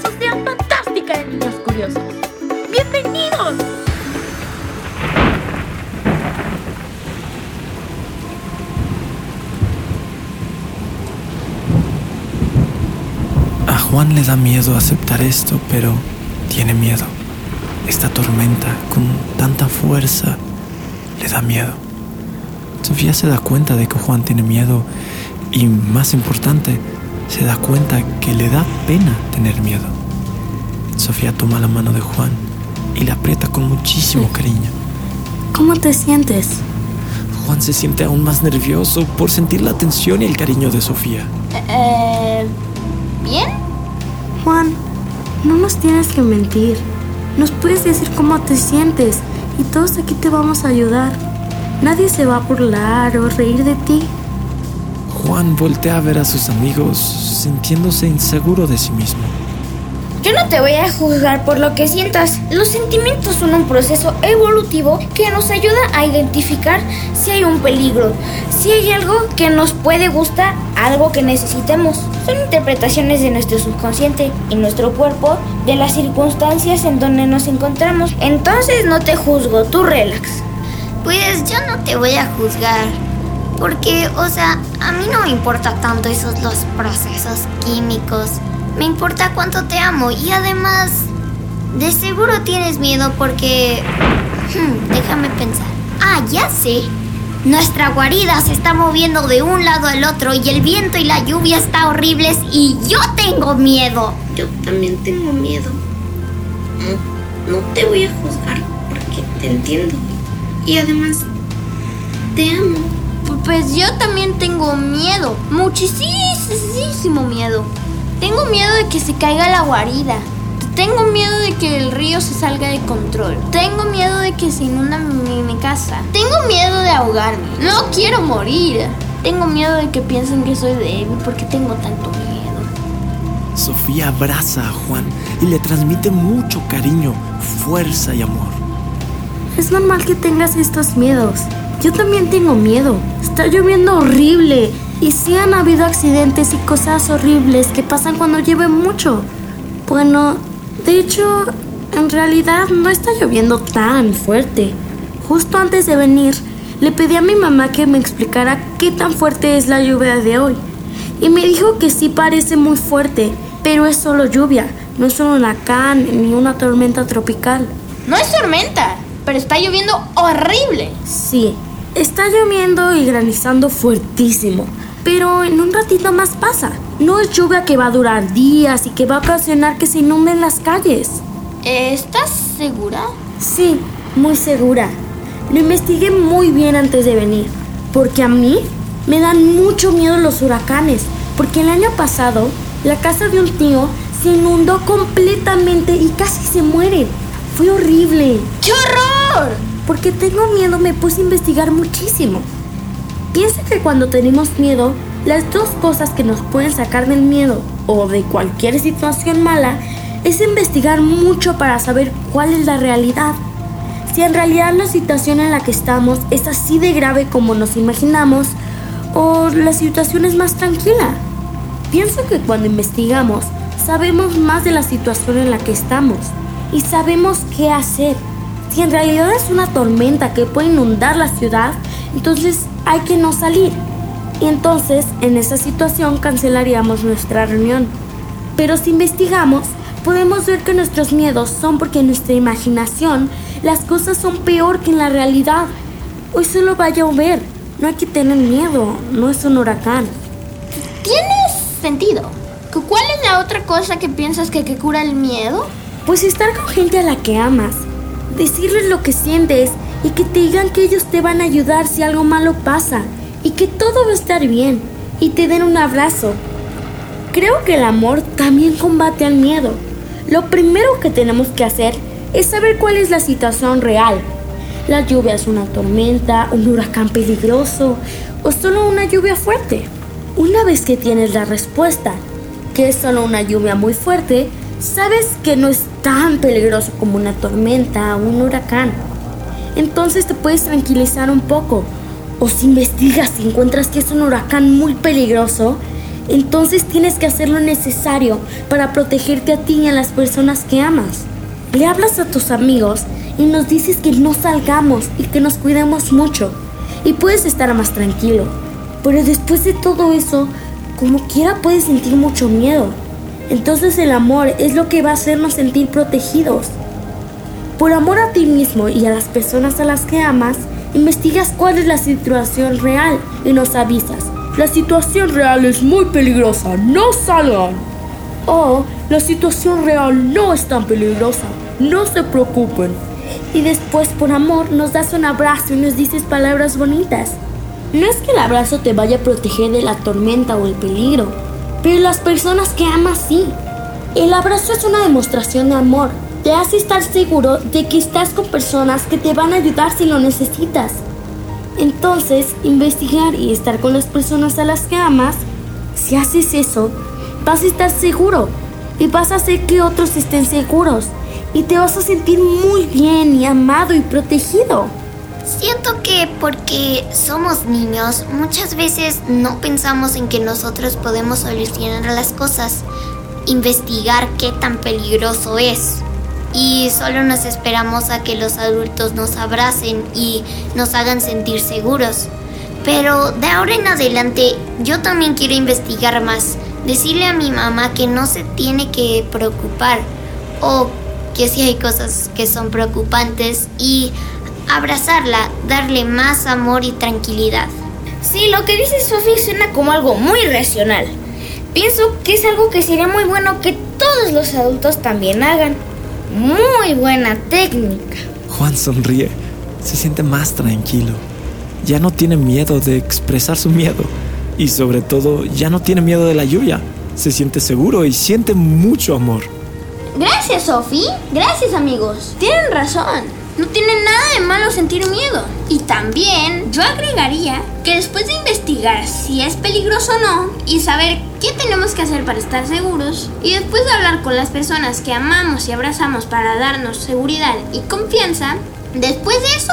Fantástica de Niños Curiosos. ¡Bienvenidos! A Juan le da miedo aceptar esto, pero tiene miedo. Esta tormenta con tanta fuerza le da miedo. Sofía se da cuenta de que Juan tiene miedo y, más importante, se da cuenta que le da pena tener miedo. Sofía toma la mano de Juan y la aprieta con muchísimo cariño. ¿Cómo te sientes? Juan se siente aún más nervioso por sentir la atención y el cariño de Sofía. Eh, ¿Bien? Juan, no nos tienes que mentir. Nos puedes decir cómo te sientes y todos aquí te vamos a ayudar. Nadie se va a burlar o reír de ti. Juan voltea a ver a sus amigos sintiéndose inseguro de sí mismo. Yo no te voy a juzgar por lo que sientas. Los sentimientos son un proceso evolutivo que nos ayuda a identificar si hay un peligro, si hay algo que nos puede gustar, algo que necesitemos. Son interpretaciones de nuestro subconsciente y nuestro cuerpo de las circunstancias en donde nos encontramos. Entonces no te juzgo, tú relax. Pues yo no te voy a juzgar. Porque, o sea, a mí no me importa tanto esos los procesos químicos. Me importa cuánto te amo y además, de seguro tienes miedo porque... Hmm, déjame pensar. Ah, ya sé. Nuestra guarida se está moviendo de un lado al otro y el viento y la lluvia están horribles y yo tengo miedo. Yo también tengo miedo. No, no te voy a juzgar porque te entiendo. Y además, te amo. Pues yo también tengo miedo, muchísimo miedo. Tengo miedo de que se caiga la guarida. Tengo miedo de que el río se salga de control. Tengo miedo de que se inunda mi, mi, casa. Tengo miedo de ahogarme. No quiero morir. Tengo miedo de que piensen que soy débil porque tengo tanto miedo. Sofía abraza a Juan y le transmite mucho cariño, fuerza y amor. Es normal que tengas estos miedos. Yo también tengo miedo. Está lloviendo horrible. Y sí han habido accidentes y cosas horribles que pasan cuando llueve mucho. Bueno, de hecho, en realidad no está lloviendo tan fuerte. Justo antes de venir, le pedí a mi mamá que me explicara qué tan fuerte es la lluvia de hoy. Y me dijo que sí parece muy fuerte, pero es solo lluvia, no es un huracán ni una tormenta tropical. No es tormenta, pero está lloviendo horrible. Sí, está lloviendo y granizando fuertísimo, pero en un ratito más pasa. No es lluvia que va a durar días y que va a ocasionar que se inunden las calles. ¿Estás segura? Sí, muy segura. Lo investigué muy bien antes de venir, porque a mí me dan mucho miedo los huracanes, porque el año pasado la casa de un tío se inundó completamente y casi se muere. Fue horrible. ¡Qué horror! Porque tengo miedo me puse a investigar muchísimo. Piensa que cuando tenemos miedo, las dos cosas que nos pueden sacar del miedo o de cualquier situación mala es investigar mucho para saber cuál es la realidad. Si en realidad la situación en la que estamos es así de grave como nos imaginamos o la situación es más tranquila. Pienso que cuando investigamos sabemos más de la situación en la que estamos y sabemos qué hacer. Si en realidad es una tormenta que puede inundar la ciudad, entonces hay que no salir. Y entonces en esa situación cancelaríamos nuestra reunión. Pero si investigamos, podemos ver que nuestros miedos son porque en nuestra imaginación las cosas son peor que en la realidad. Hoy solo va a llover. No hay que tener miedo. No es un huracán. Tiene sentido. ¿Cuál es la otra cosa que piensas que, que cura el miedo? Pues estar con gente a la que amas. Decirles lo que sientes y que te digan que ellos te van a ayudar si algo malo pasa y que todo va a estar bien y te den un abrazo. Creo que el amor también combate al miedo. Lo primero que tenemos que hacer es saber cuál es la situación real. La lluvia es una tormenta, un huracán peligroso o solo una lluvia fuerte. Una vez que tienes la respuesta, que es solo una lluvia muy fuerte, sabes que no es tan peligroso como una tormenta o un huracán. Entonces te puedes tranquilizar un poco. O si investigas y encuentras que es un huracán muy peligroso, entonces tienes que hacer lo necesario para protegerte a ti y a las personas que amas. Le hablas a tus amigos y nos dices que no salgamos y que nos cuidemos mucho y puedes estar más tranquilo. Pero después de todo eso, como quiera puedes sentir mucho miedo. Entonces el amor es lo que va a hacernos sentir protegidos. Por amor a ti mismo y a las personas a las que amas, investigas cuál es la situación real y nos avisas. La situación real es muy peligrosa, no salgan. O la situación real no es tan peligrosa, no se preocupen. Y después por amor nos das un abrazo y nos dices palabras bonitas. No es que el abrazo te vaya a proteger de la tormenta o el peligro, pero las personas que amas sí. El abrazo es una demostración de amor. Te hace estar seguro de que estás con personas que te van a ayudar si lo necesitas. Entonces, investigar y estar con las personas a las que amas, si haces eso, vas a estar seguro y vas a hacer que otros estén seguros y te vas a sentir muy bien y amado y protegido. Siento que porque somos niños, muchas veces no pensamos en que nosotros podemos solucionar las cosas, investigar qué tan peligroso es. Y solo nos esperamos a que los adultos nos abracen y nos hagan sentir seguros. Pero de ahora en adelante yo también quiero investigar más, decirle a mi mamá que no se tiene que preocupar o que si hay cosas que son preocupantes y abrazarla, darle más amor y tranquilidad. Sí, lo que dice Sophie suena como algo muy racional. Pienso que es algo que sería muy bueno que todos los adultos también hagan. Muy buena técnica. Juan sonríe, se siente más tranquilo. Ya no tiene miedo de expresar su miedo y sobre todo ya no tiene miedo de la lluvia. Se siente seguro y siente mucho amor. Gracias, Sophie. Gracias, amigos. Tienen razón. No tiene nada de malo sentir miedo. Y también yo agregaría que después de investigar si es peligroso o no y saber qué tenemos que hacer para estar seguros y después de hablar con las personas que amamos y abrazamos para darnos seguridad y confianza, después de eso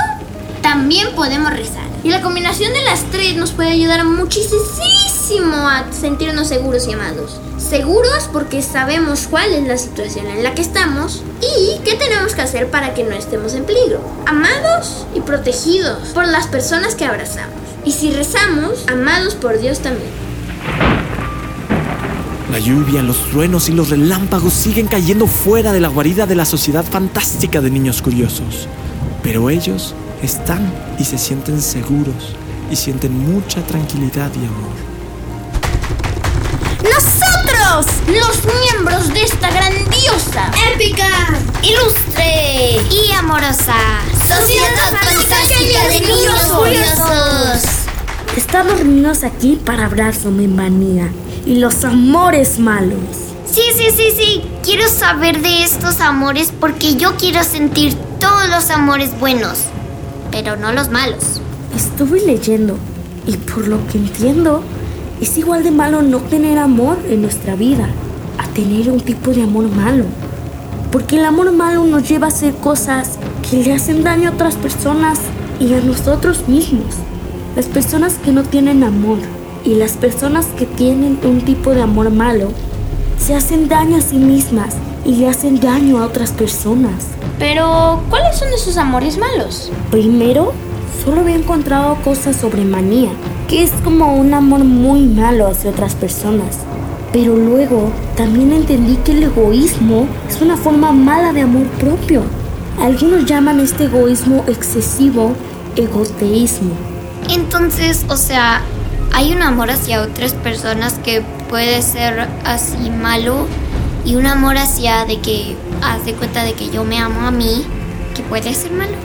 también podemos rezar. Y la combinación de las tres nos puede ayudar muchísimo a sentirnos seguros y amados. Seguros porque sabemos cuál es la situación en la que estamos y qué tenemos que hacer para que no estemos en peligro. Amados y protegidos por las personas que abrazamos. Y si rezamos, amados por Dios también. La lluvia, los truenos y los relámpagos siguen cayendo fuera de la guarida de la sociedad fantástica de niños curiosos. Pero ellos están y se sienten seguros y sienten mucha tranquilidad y amor. Nosotros, los miembros de esta grandiosa, épica, ilustre y amorosa Sociedad Fantástica de Niños Curiosos. Estamos reunidos aquí para hablar sobre manía y los amores malos. Sí, sí, sí, sí. Quiero saber de estos amores porque yo quiero sentir todos los amores buenos pero no los malos. Estuve leyendo y por lo que entiendo, es igual de malo no tener amor en nuestra vida a tener un tipo de amor malo. Porque el amor malo nos lleva a hacer cosas que le hacen daño a otras personas y a nosotros mismos. Las personas que no tienen amor y las personas que tienen un tipo de amor malo se hacen daño a sí mismas y le hacen daño a otras personas. Pero, ¿cuáles son esos amores malos? Primero, solo había encontrado cosas sobre manía, que es como un amor muy malo hacia otras personas. Pero luego también entendí que el egoísmo es una forma mala de amor propio. Algunos llaman este egoísmo excesivo egoteísmo. Entonces, o sea, hay un amor hacia otras personas que puede ser así malo y un amor hacia de que haz de cuenta de que yo me amo a mí, que puede ser malo.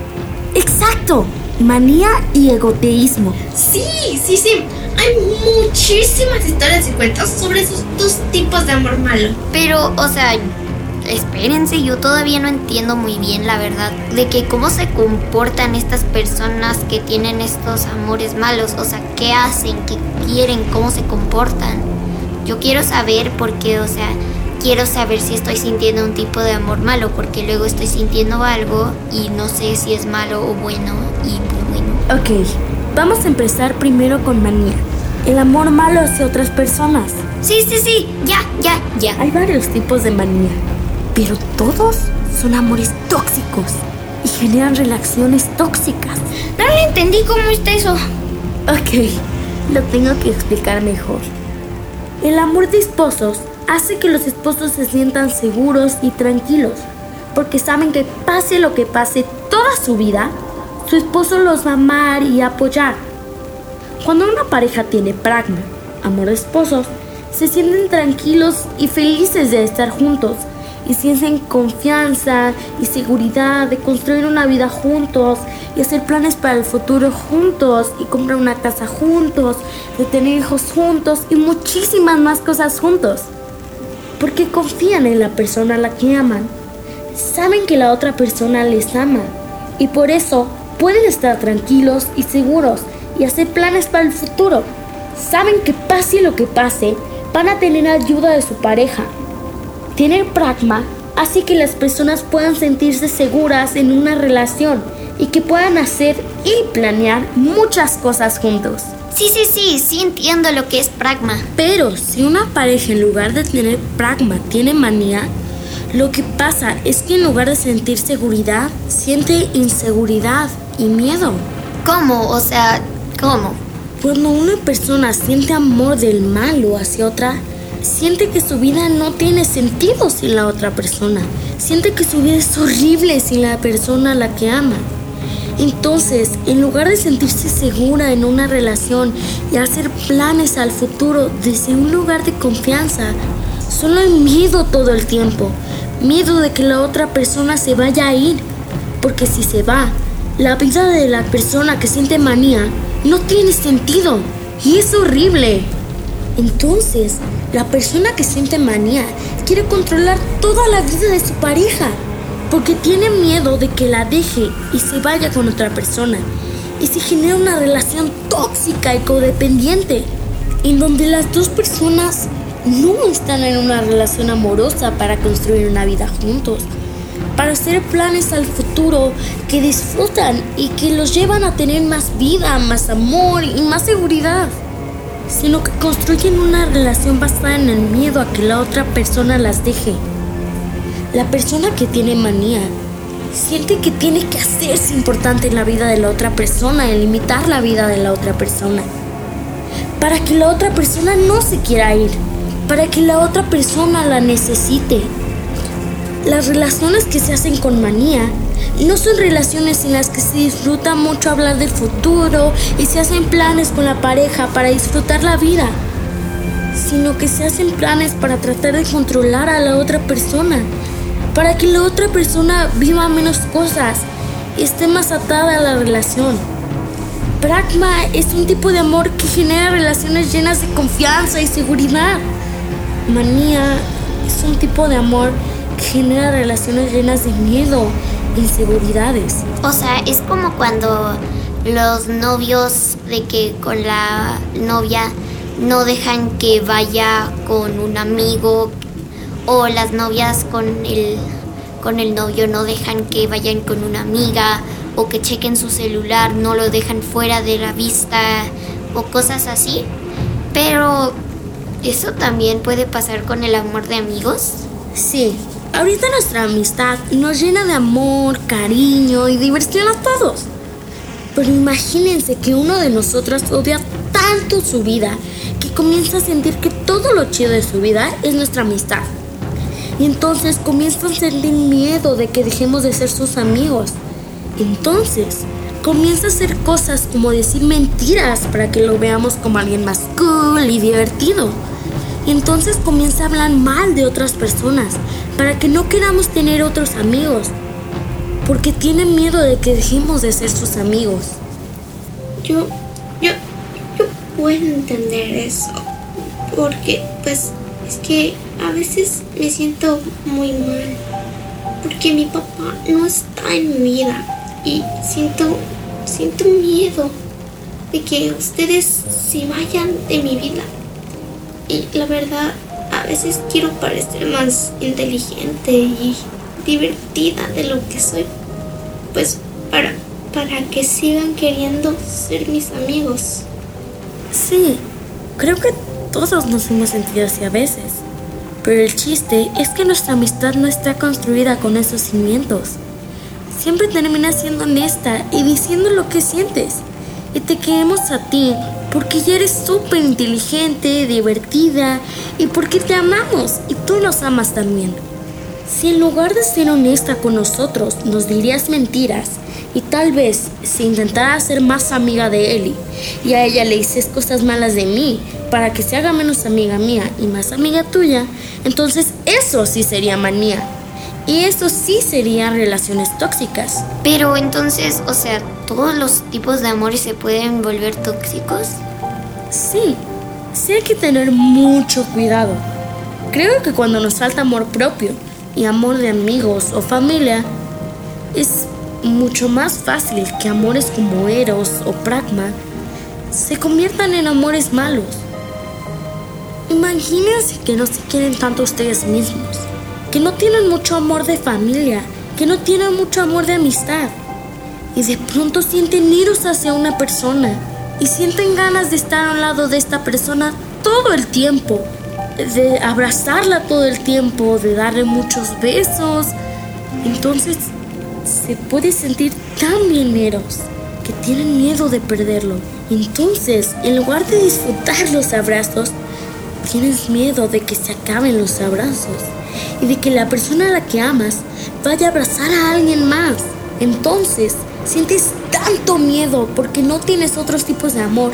Exacto, manía y egoteísmo. Sí, sí, sí. Hay muchísimas historias y cuentos sobre esos dos tipos de amor malo. Pero, o sea, espérense, yo todavía no entiendo muy bien la verdad de que cómo se comportan estas personas que tienen estos amores malos, o sea, qué hacen, qué quieren, cómo se comportan. Yo quiero saber porque, o sea, quiero saber si estoy sintiendo un tipo de amor malo, porque luego estoy sintiendo algo y no sé si es malo o bueno y pues bueno. Ok, vamos a empezar primero con manía. el amor malo hacia otras personas. Sí, sí, sí, ya, ya, ya. Hay varios tipos de manía, pero todos son amores tóxicos y generan relaciones tóxicas. No le entendí cómo está eso. Ok, lo tengo que explicar mejor. El amor de esposos hace que los esposos se sientan seguros y tranquilos, porque saben que pase lo que pase toda su vida, su esposo los va a amar y apoyar. Cuando una pareja tiene pragma, amor de esposos, se sienten tranquilos y felices de estar juntos y sienten confianza y seguridad de construir una vida juntos y hacer planes para el futuro juntos y comprar una casa juntos, de tener hijos juntos y muchísimas más cosas juntos. Porque confían en la persona a la que aman. Saben que la otra persona les ama y por eso pueden estar tranquilos y seguros y hacer planes para el futuro. Saben que pase lo que pase, van a tener ayuda de su pareja. Tener pragma hace que las personas puedan sentirse seguras en una relación y que puedan hacer y planear muchas cosas juntos. Sí, sí, sí, sí entiendo lo que es pragma. Pero si una pareja en lugar de tener pragma tiene manía, lo que pasa es que en lugar de sentir seguridad, siente inseguridad y miedo. ¿Cómo? O sea, ¿cómo? Cuando una persona siente amor del malo hacia otra, siente que su vida no tiene sentido sin la otra persona. Siente que su vida es horrible sin la persona a la que ama. Entonces, en lugar de sentirse segura en una relación y hacer planes al futuro desde un lugar de confianza, solo hay miedo todo el tiempo. Miedo de que la otra persona se vaya a ir. Porque si se va, la vida de la persona que siente manía no tiene sentido. Y es horrible. Entonces, la persona que siente manía quiere controlar toda la vida de su pareja porque tiene miedo de que la deje y se vaya con otra persona y se genera una relación tóxica y codependiente en donde las dos personas no están en una relación amorosa para construir una vida juntos, para hacer planes al futuro que disfrutan y que los llevan a tener más vida, más amor y más seguridad, sino que construyen una relación basada en el miedo a que la otra persona las deje. La persona que tiene manía siente que tiene que hacerse importante en la vida de la otra persona, en limitar la vida de la otra persona, para que la otra persona no se quiera ir, para que la otra persona la necesite. Las relaciones que se hacen con manía no son relaciones en las que se disfruta mucho hablar del futuro y se hacen planes con la pareja para disfrutar la vida, sino que se hacen planes para tratar de controlar a la otra persona para que la otra persona viva menos cosas y esté más atada a la relación. Pragma es un tipo de amor que genera relaciones llenas de confianza y seguridad. Manía es un tipo de amor que genera relaciones llenas de miedo e inseguridades. O sea, es como cuando los novios de que con la novia no dejan que vaya con un amigo o las novias con el, con el novio no dejan que vayan con una amiga o que chequen su celular, no lo dejan fuera de la vista o cosas así. Pero eso también puede pasar con el amor de amigos. Sí, ahorita nuestra amistad nos llena de amor, cariño y diversión a todos. Pero imagínense que uno de nosotros odia tanto su vida que comienza a sentir que todo lo chido de su vida es nuestra amistad. Y entonces comienza a sentir miedo de que dejemos de ser sus amigos. Entonces comienza a hacer cosas como decir mentiras para que lo veamos como alguien más cool y divertido. Y entonces comienza a hablar mal de otras personas para que no queramos tener otros amigos. Porque tiene miedo de que dejemos de ser sus amigos. Yo, yo, yo puedo entender eso. Porque, pues, es que a veces me siento muy mal. Porque mi papá no está en mi vida. Y siento, siento miedo de que ustedes se vayan de mi vida. Y la verdad, a veces quiero parecer más inteligente y divertida de lo que soy. Pues para, para que sigan queriendo ser mis amigos. Sí, Creo que todos nos hemos sentido así a veces. Pero el chiste es que nuestra amistad no está construida con esos cimientos. Siempre termina siendo honesta y diciendo lo que sientes. Y te queremos a ti porque ya eres súper inteligente, divertida y porque te amamos y tú nos amas también. Si en lugar de ser honesta con nosotros nos dirías mentiras y tal vez si intentara ser más amiga de Eli y a ella le dices cosas malas de mí para que se haga menos amiga mía y más amiga tuya, entonces eso sí sería manía. Y eso sí serían relaciones tóxicas. Pero entonces, o sea, ¿todos los tipos de amores se pueden volver tóxicos? Sí, sí hay que tener mucho cuidado. Creo que cuando nos falta amor propio y amor de amigos o familia, es mucho más fácil que amores como Eros o Pragma se conviertan en amores malos. Imagínense que no se quieren tanto ustedes mismos, que no tienen mucho amor de familia, que no tienen mucho amor de amistad, y de pronto sienten iros hacia una persona y sienten ganas de estar al lado de esta persona todo el tiempo, de abrazarla todo el tiempo, de darle muchos besos. Entonces se puede sentir tan bieneros que tienen miedo de perderlo. Entonces, en lugar de disfrutar los abrazos, tienes miedo de que se acaben los abrazos y de que la persona a la que amas vaya a abrazar a alguien más. Entonces, sientes tanto miedo porque no tienes otros tipos de amor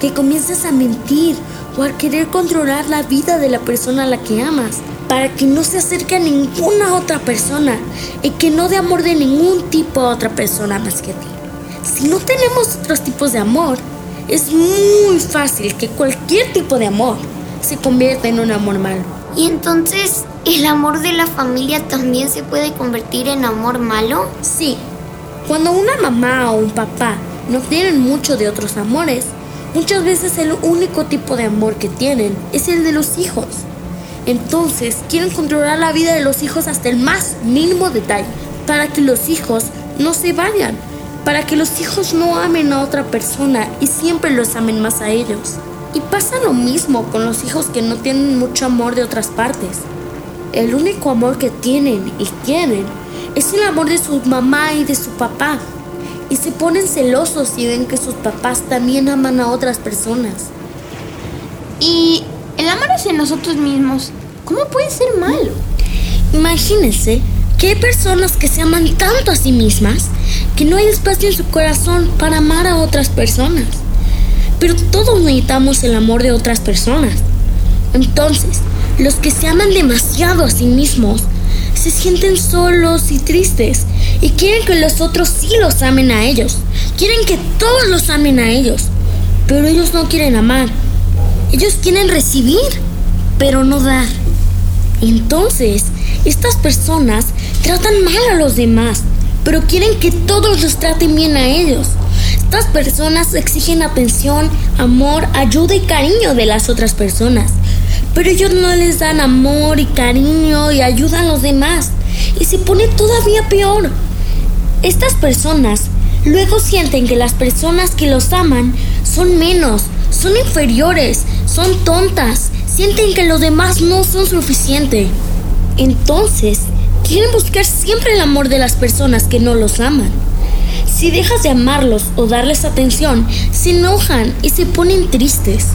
que comienzas a mentir o a querer controlar la vida de la persona a la que amas para que no se acerque a ninguna otra persona y que no dé amor de ningún tipo a otra persona más que a ti. Si no tenemos otros tipos de amor, es muy fácil que cualquier tipo de amor se convierta en un amor malo. Y entonces, ¿el amor de la familia también se puede convertir en amor malo? Sí, cuando una mamá o un papá no tienen mucho de otros amores, muchas veces el único tipo de amor que tienen es el de los hijos. Entonces quieren controlar la vida de los hijos hasta el más mínimo detalle, para que los hijos no se vayan, para que los hijos no amen a otra persona y siempre los amen más a ellos. Y pasa lo mismo con los hijos que no tienen mucho amor de otras partes. El único amor que tienen y quieren es el amor de su mamá y de su papá. Y se ponen celosos si ven que sus papás también aman a otras personas. Y el amor hacia nosotros mismos, ¿cómo puede ser malo? Imagínense que hay personas que se aman tanto a sí mismas que no hay espacio en su corazón para amar a otras personas. Pero todos necesitamos el amor de otras personas. Entonces, los que se aman demasiado a sí mismos se sienten solos y tristes y quieren que los otros sí los amen a ellos. Quieren que todos los amen a ellos. Pero ellos no quieren amar. Ellos quieren recibir, pero no dar. Entonces, estas personas tratan mal a los demás, pero quieren que todos los traten bien a ellos. Estas personas exigen atención, amor, ayuda y cariño de las otras personas, pero ellos no les dan amor y cariño y ayuda a los demás. Y se pone todavía peor. Estas personas luego sienten que las personas que los aman son menos, son inferiores, son tontas, sienten que los demás no son suficiente. Entonces, quieren buscar siempre el amor de las personas que no los aman. Si dejas de amarlos o darles atención, se enojan y se ponen tristes.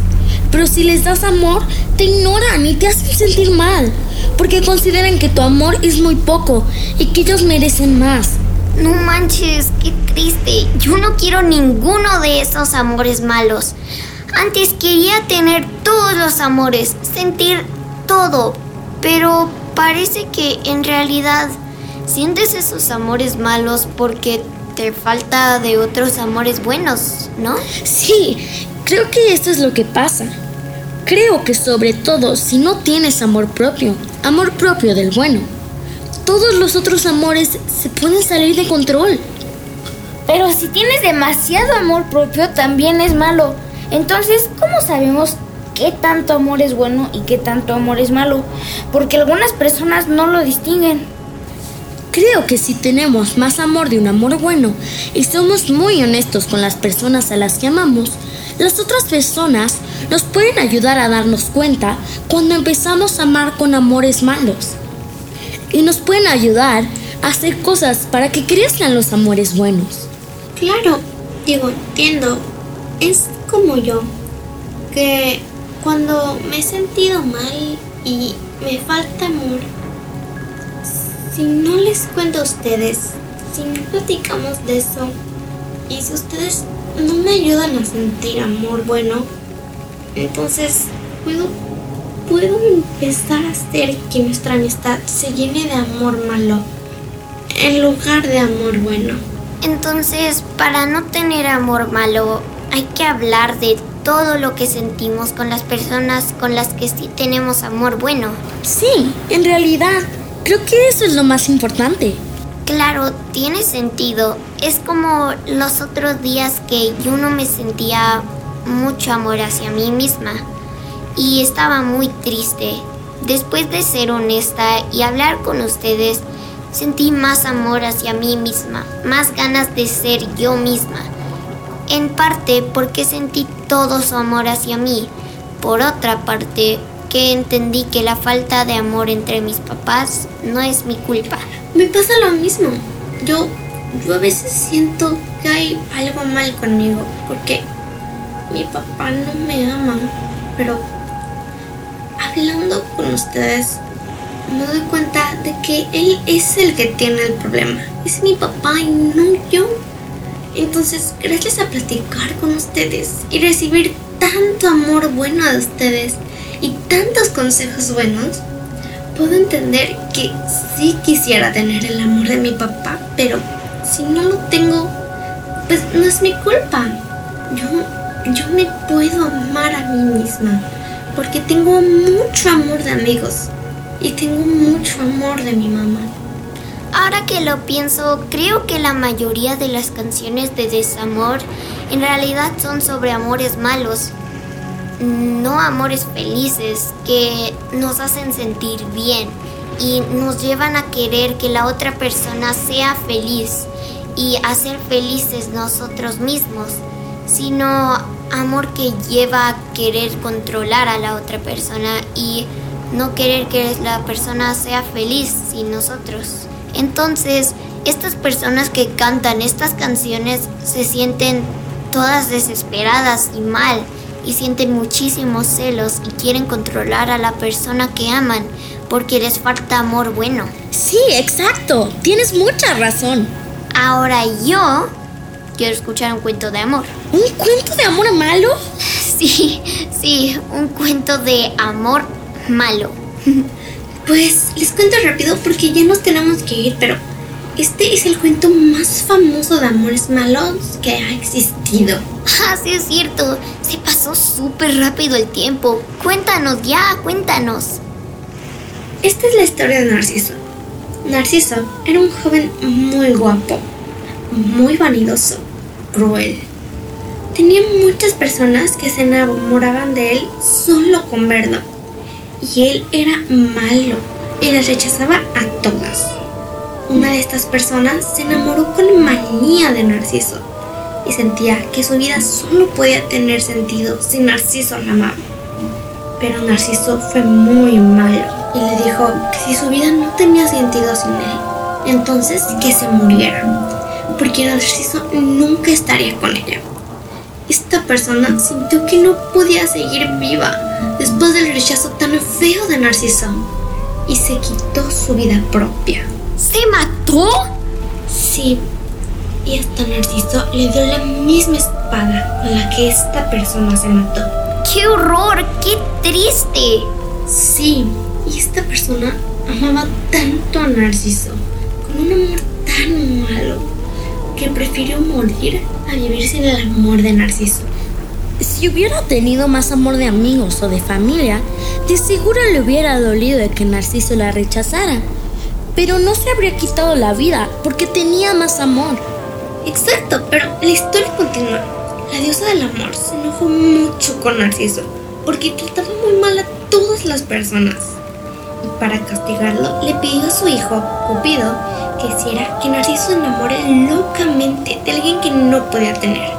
Pero si les das amor, te ignoran y te hacen sentir mal, porque consideran que tu amor es muy poco y que ellos merecen más. No manches, qué triste. Yo no quiero ninguno de esos amores malos. Antes quería tener todos los amores, sentir todo, pero parece que en realidad sientes esos amores malos porque te falta de otros amores buenos, ¿no? Sí, creo que esto es lo que pasa. Creo que sobre todo si no tienes amor propio, amor propio del bueno, todos los otros amores se pueden salir de control. Pero si tienes demasiado amor propio también es malo. Entonces, ¿cómo sabemos qué tanto amor es bueno y qué tanto amor es malo? Porque algunas personas no lo distinguen. Creo que si tenemos más amor de un amor bueno y somos muy honestos con las personas a las que amamos, Las otras personas nos pueden ayudar a darnos cuenta cuando empezamos a amar con amores malos. Y nos pueden ayudar a hacer cosas para que crezcan los amores buenos. Claro, digo, entiendo. Es como yo, que cuando me he sentido mal y me falta amor, si no les cuento a ustedes, si no platicamos de eso, y si ustedes no me ayudan a sentir amor bueno, entonces puedo, puedo empezar a hacer que nuestra amistad se llene de amor malo en lugar de amor bueno. Entonces, para no tener amor malo, hay que hablar de todo lo que sentimos con las personas con las que sí tenemos amor bueno. Sí, en realidad, creo que eso es lo más importante. Claro, tiene sentido. Es como los otros días que yo no me sentía mucho amor hacia mí misma y estaba muy triste. Después de ser honesta y hablar con ustedes, sentí más amor hacia mí misma, más ganas de ser yo misma. En parte porque sentí todo su amor hacia mí. Por otra parte, que entendí que la falta de amor entre mis papás no es mi culpa. Me pasa lo mismo. Yo, yo a veces siento que hay algo mal conmigo porque mi papá no me ama. Pero hablando con ustedes, me doy cuenta de que él es el que tiene el problema. Es mi papá y no yo. Entonces, gracias a platicar con ustedes y recibir tanto amor bueno de ustedes y tantos consejos buenos, puedo entender que sí quisiera tener el amor de mi papá, pero si no lo tengo, pues no es mi culpa. Yo, yo me puedo amar a mí misma porque tengo mucho amor de amigos y tengo mucho amor de mi mamá. Ahora que lo pienso, creo que la mayoría de las canciones de desamor en realidad son sobre amores malos, no amores felices que nos hacen sentir bien y nos llevan a querer que la otra persona sea feliz y a ser felices nosotros mismos, sino amor que lleva a querer controlar a la otra persona y no querer que la persona sea feliz sin nosotros. Entonces, estas personas que cantan estas canciones se sienten todas desesperadas y mal y sienten muchísimos celos y quieren controlar a la persona que aman porque les falta amor bueno. Sí, exacto. Tienes mucha razón. Ahora yo quiero escuchar un cuento de amor. ¿Un cuento de amor malo? Sí, sí, un cuento de amor malo. Pues les cuento rápido porque ya nos tenemos que ir, pero este es el cuento más famoso de amores malos que ha existido. Ah, sí es cierto. Se pasó súper rápido el tiempo. Cuéntanos ya, cuéntanos. Esta es la historia de Narciso. Narciso era un joven muy guapo, muy vanidoso, cruel. Tenía muchas personas que se enamoraban de él solo con verlo. Y él era malo y las rechazaba a todas. Una de estas personas se enamoró con manía de Narciso y sentía que su vida solo podía tener sentido si Narciso la amaba. Pero Narciso fue muy malo y le dijo que si su vida no tenía sentido sin él, entonces que se muriera, porque Narciso nunca estaría con ella. Esta persona sintió que no podía seguir viva después del rechazo tan feo de Narciso y se quitó su vida propia. ¿Se mató? Sí, y hasta Narciso le dio la misma espada con la que esta persona se mató. ¡Qué horror! ¡Qué triste! Sí, y esta persona amaba tanto a Narciso, con un amor tan malo, que prefirió morir a vivir sin el amor de Narciso. Si hubiera tenido más amor de amigos o de familia, de seguro le hubiera dolido de que Narciso la rechazara. Pero no se habría quitado la vida porque tenía más amor. Exacto, pero la historia continúa. La diosa del amor se enojó mucho con Narciso porque trataba muy mal a todas las personas. Y para castigarlo, le pidió a su hijo, Cupido, que hiciera que Narciso se enamore locamente de alguien que no podía tener.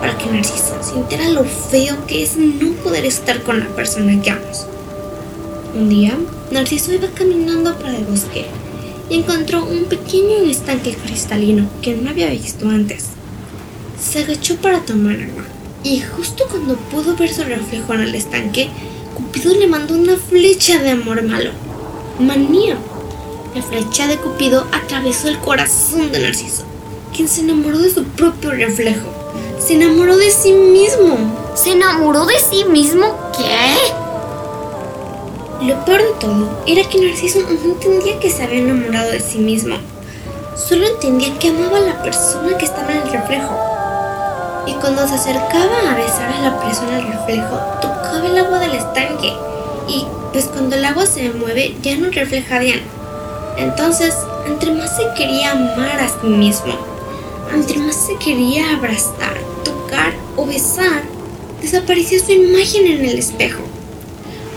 para que Narciso sintiera lo feo que es no poder estar con la persona que amas. Un día, Narciso iba caminando por el bosque encontró un pequeño estanque cristalino que no había visto antes. Se agachó para tomar agua y justo cuando pudo ver su reflejo en el estanque, Cupido le mandó una flecha de amor malo. Manía. La flecha de Cupido atravesó el corazón de Narciso, quien se enamoró de su propio reflejo. Se enamoró de sí mismo. ¿Se enamoró de sí mismo? ¿Qué? Lo peor de todo era que Narciso no entendía que se había enamorado de sí mismo. Solo entendía que amaba a la persona que estaba en el reflejo. Y cuando se acercaba a besar a la persona del reflejo, tocaba el agua del estanque. Y pues cuando el agua se mueve ya no refleja bien. Entonces, entre más se quería amar a sí mismo, entre más se quería abrazar, tocar o besar, desapareció su imagen en el espejo.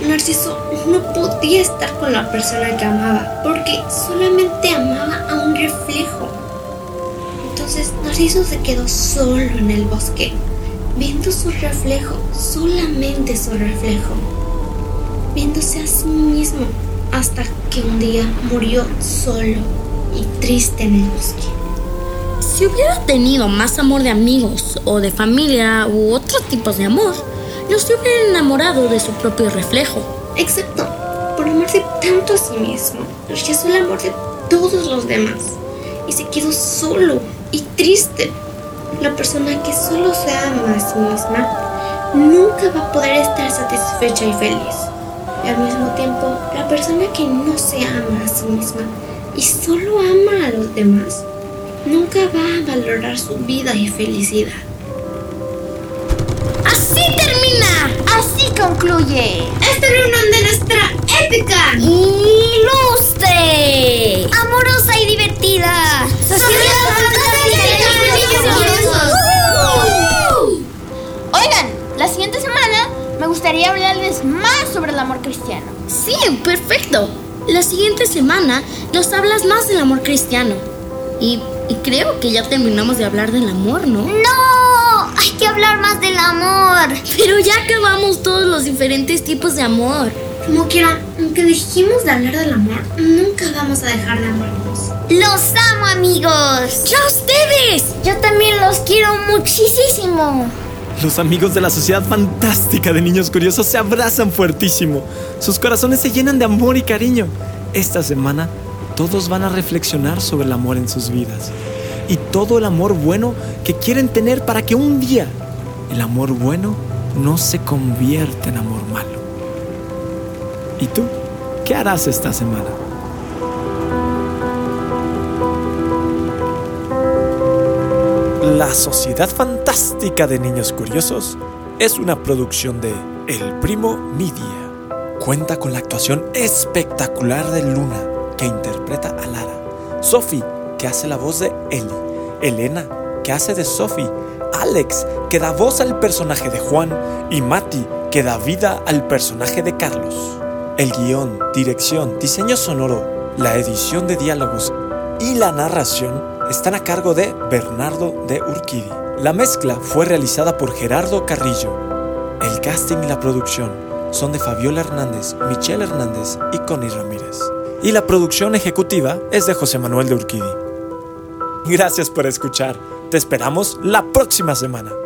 Narciso no podía estar con la persona que amaba porque solamente amaba a un reflejo. Entonces Narciso se quedó solo en el bosque, viendo su reflejo, solamente su reflejo, viéndose a sí mismo hasta que un día murió solo y triste en el bosque. Si hubiera tenido más amor de amigos o de familia u otros tipos de amor, no se hubiera enamorado de su propio reflejo. Exacto, por amarse tanto a sí mismo, rechazó el amor de todos los demás y se quedó solo y triste. La persona que solo se ama a sí misma nunca va a poder estar satisfecha y feliz. Y al mismo tiempo, la persona que no se ama a sí misma y solo ama a los demás nunca va a valorar su vida y felicidad. Así concluye. Esta reunión de nuestra épica Ilustre. Amorosa y divertida. Oigan, la siguiente semana me gustaría hablarles más sobre el amor cristiano. Sí, perfecto. La siguiente semana nos hablas más del amor cristiano. Y, y creo que ya terminamos de hablar del amor, ¿no? No, hay que hablar más del amor. Pero ya acabamos todos los diferentes tipos de amor. Como quiera, aunque dejemos de hablar del amor, nunca vamos a dejar de amarnos. Los amo, amigos. ¡Ya ustedes! Yo también los quiero muchísimo. Los amigos de la Sociedad Fantástica de Niños Curiosos se abrazan fuertísimo. Sus corazones se llenan de amor y cariño. Esta semana todos van a reflexionar sobre el amor en sus vidas y todo el amor bueno que quieren tener para que un día el amor bueno no se convierta en amor malo. ¿Y tú? ¿Qué harás esta semana? La Sociedad Fantástica de Niños Curiosos es una producción de El Primo Media. Cuenta con la actuación espectacular de Luna, que interpreta a Lara, Sophie, que hace la voz de Ellie, Elena, que hace de Sophie, Alex, que da voz al personaje de Juan, y Mati, que da vida al personaje de Carlos. El guion, dirección, diseño sonoro, la edición de diálogos y la narración están a cargo de Bernardo de Urquidi. La mezcla fue realizada por Gerardo Carrillo. El casting y la producción son de Fabiola Hernández, Michelle Hernández y Connie Ramírez. Y la producción ejecutiva es de José Manuel de Urquidi. Gracias por escuchar. Te esperamos la próxima semana.